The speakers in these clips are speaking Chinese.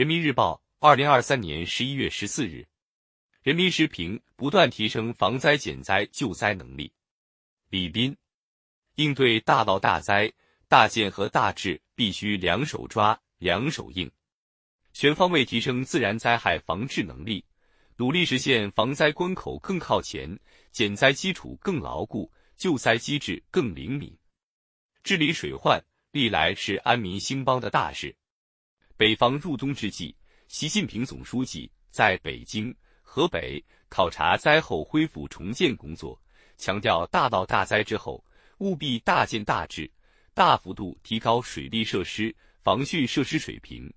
人民日报，二零二三年十一月十四日。人民时评：不断提升防灾减灾救灾能力。李斌，应对大涝大灾、大建和大治，必须两手抓、两手硬，全方位提升自然灾害防治能力，努力实现防灾关口更靠前、减灾基础更牢固、救灾机制更灵敏。治理水患历来是安民兴邦的大事。北方入冬之际，习近平总书记在北京。河北考察灾后恢复重建工作，强调大涝大灾之后务必大建大治，大幅度提高水利设施、防汛设施水平，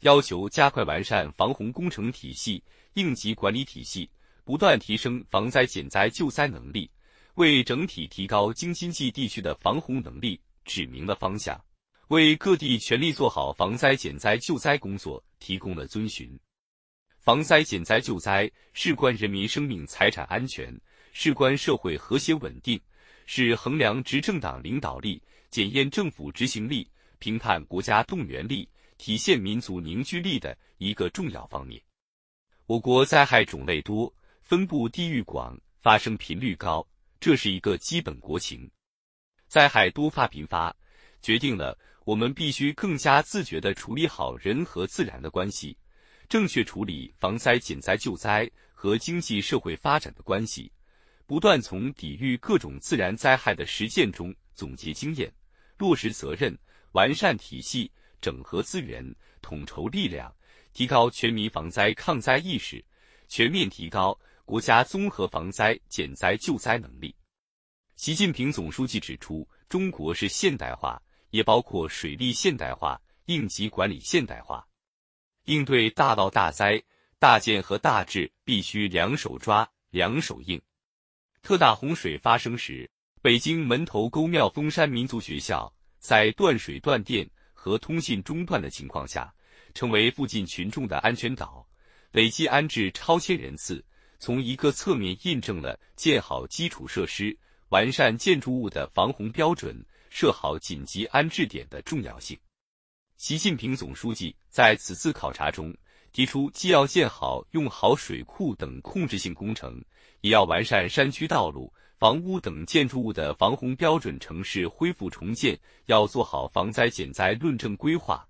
要求加快完善防洪工程体系、应急管理体系，不断提升防灾减灾救灾能力，为整体提高京津冀地区的防洪能力指明了方向，为各地全力做好防灾减灾救灾工作提供了遵循。防灾减灾救灾事关人民生命财产安全，事关社会和谐稳定，是衡量执政党领导力、检验政府执行力、评判国家动员力、体现民族凝聚力的一个重要方面。我国灾害种类多，分布地域广，发生频率高，这是一个基本国情。灾害多发频发，决定了我们必须更加自觉地处理好人和自然的关系。正确处理防灾减灾救灾和经济社会发展的关系，不断从抵御各种自然灾害的实践中总结经验，落实责任，完善体系，整合资源，统筹力量，提高全民防灾抗灾意识，全面提高国家综合防灾减灾救灾能力。习近平总书记指出，中国是现代化，也包括水利现代化、应急管理现代化。应对大涝大灾、大建和大治，必须两手抓、两手硬。特大洪水发生时，北京门头沟妙峰山民族学校在断水断电和通信中断的情况下，成为附近群众的安全岛，累计安置超千人次，从一个侧面印证了建好基础设施、完善建筑物的防洪标准、设好紧急安置点的重要性。习近平总书记在此次考察中提出，既要建好用好水库等控制性工程，也要完善山区道路、房屋等建筑物的防洪标准。城市恢复重建要做好防灾减灾论证规划，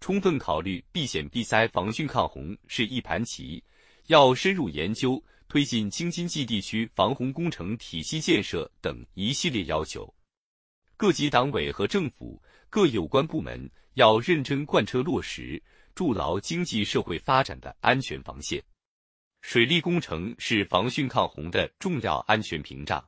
充分考虑避险避灾、防汛抗洪是一盘棋，要深入研究推进京津冀地区防洪工程体系建设等一系列要求。各级党委和政府各有关部门。要认真贯彻落实，筑牢经济社会发展的安全防线。水利工程是防汛抗洪的重要安全屏障。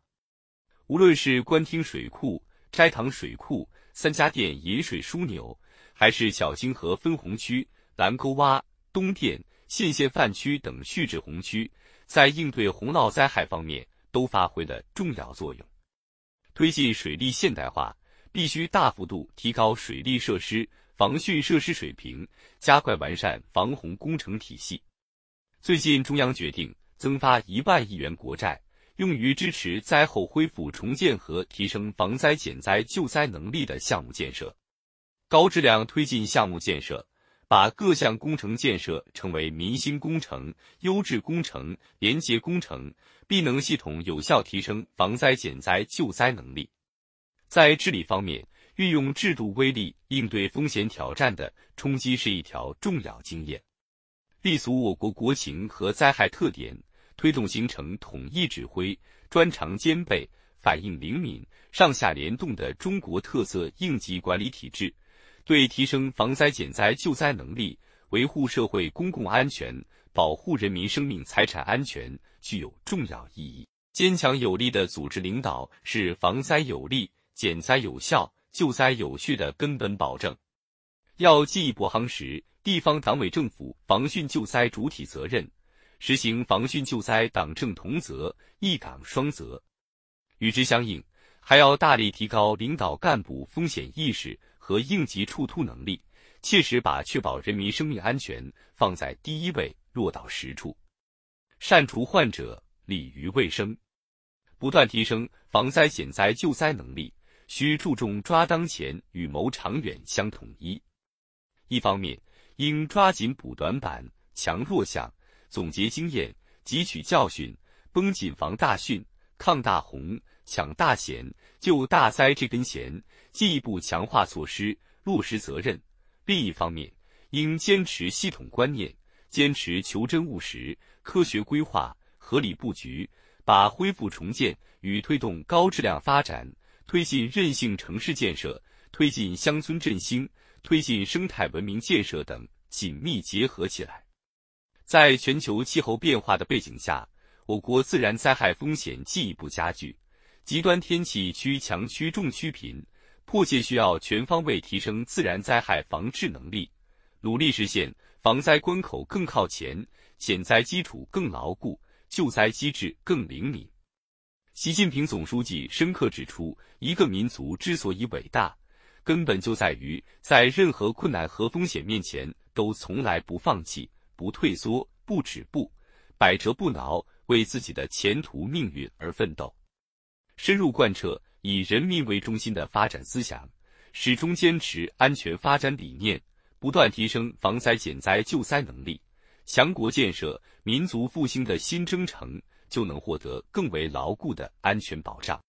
无论是官厅水库、斋堂水库、三家店引水枢纽，还是小清河分洪区、蓝沟洼、东店、县县范区等蓄滞洪区，在应对洪涝灾害方面都发挥了重要作用。推进水利现代化。必须大幅度提高水利设施、防汛设施水平，加快完善防洪工程体系。最近，中央决定增发一万亿元国债，用于支持灾后恢复重建和提升防灾减灾救灾能力的项目建设，高质量推进项目建设，把各项工程建设成为民心工程、优质工程、廉洁工程，必能系统有效提升防灾减灾救灾能力。在治理方面，运用制度威力应对风险挑战的冲击是一条重要经验。立足我国国情和灾害特点，推动形成统一指挥、专长兼备、反应灵敏、上下联动的中国特色应急管理体制，对提升防灾减灾救灾能力、维护社会公共安全、保护人民生命财产安全具有重要意义。坚强有力的组织领导是防灾有力。减灾有效、救灾有序的根本保证，要进一步夯实地方党委政府防汛救灾主体责任，实行防汛救灾党政同责、一岗双责。与之相应，还要大力提高领导干部风险意识和应急处突能力，切实把确保人民生命安全放在第一位落到实处，善除患者，利于卫生，不断提升防灾减灾救灾能力。需注重抓当前与谋长远相统一。一方面，应抓紧补短板、强弱项，总结经验，汲取教训，绷紧防大汛、抗大洪、抢大险、就大灾这根弦，进一步强化措施，落实责任。另一方面，应坚持系统观念，坚持求真务实、科学规划、合理布局，把恢复重建与推动高质量发展、推进韧性城市建设、推进乡村振兴。推进生态文明建设等紧密结合起来。在全球气候变化的背景下，我国自然灾害风险进一步加剧，极端天气趋强区重区频，迫切需要全方位提升自然灾害防治能力，努力实现防灾关口更靠前、险灾基础更牢固、救灾机制更灵敏。习近平总书记深刻指出，一个民族之所以伟大。根本就在于在任何困难和风险面前，都从来不放弃、不退缩、不止步，百折不挠，为自己的前途命运而奋斗。深入贯彻以人民为中心的发展思想，始终坚持安全发展理念，不断提升防灾减灾救灾能力，强国建设、民族复兴的新征程，就能获得更为牢固的安全保障。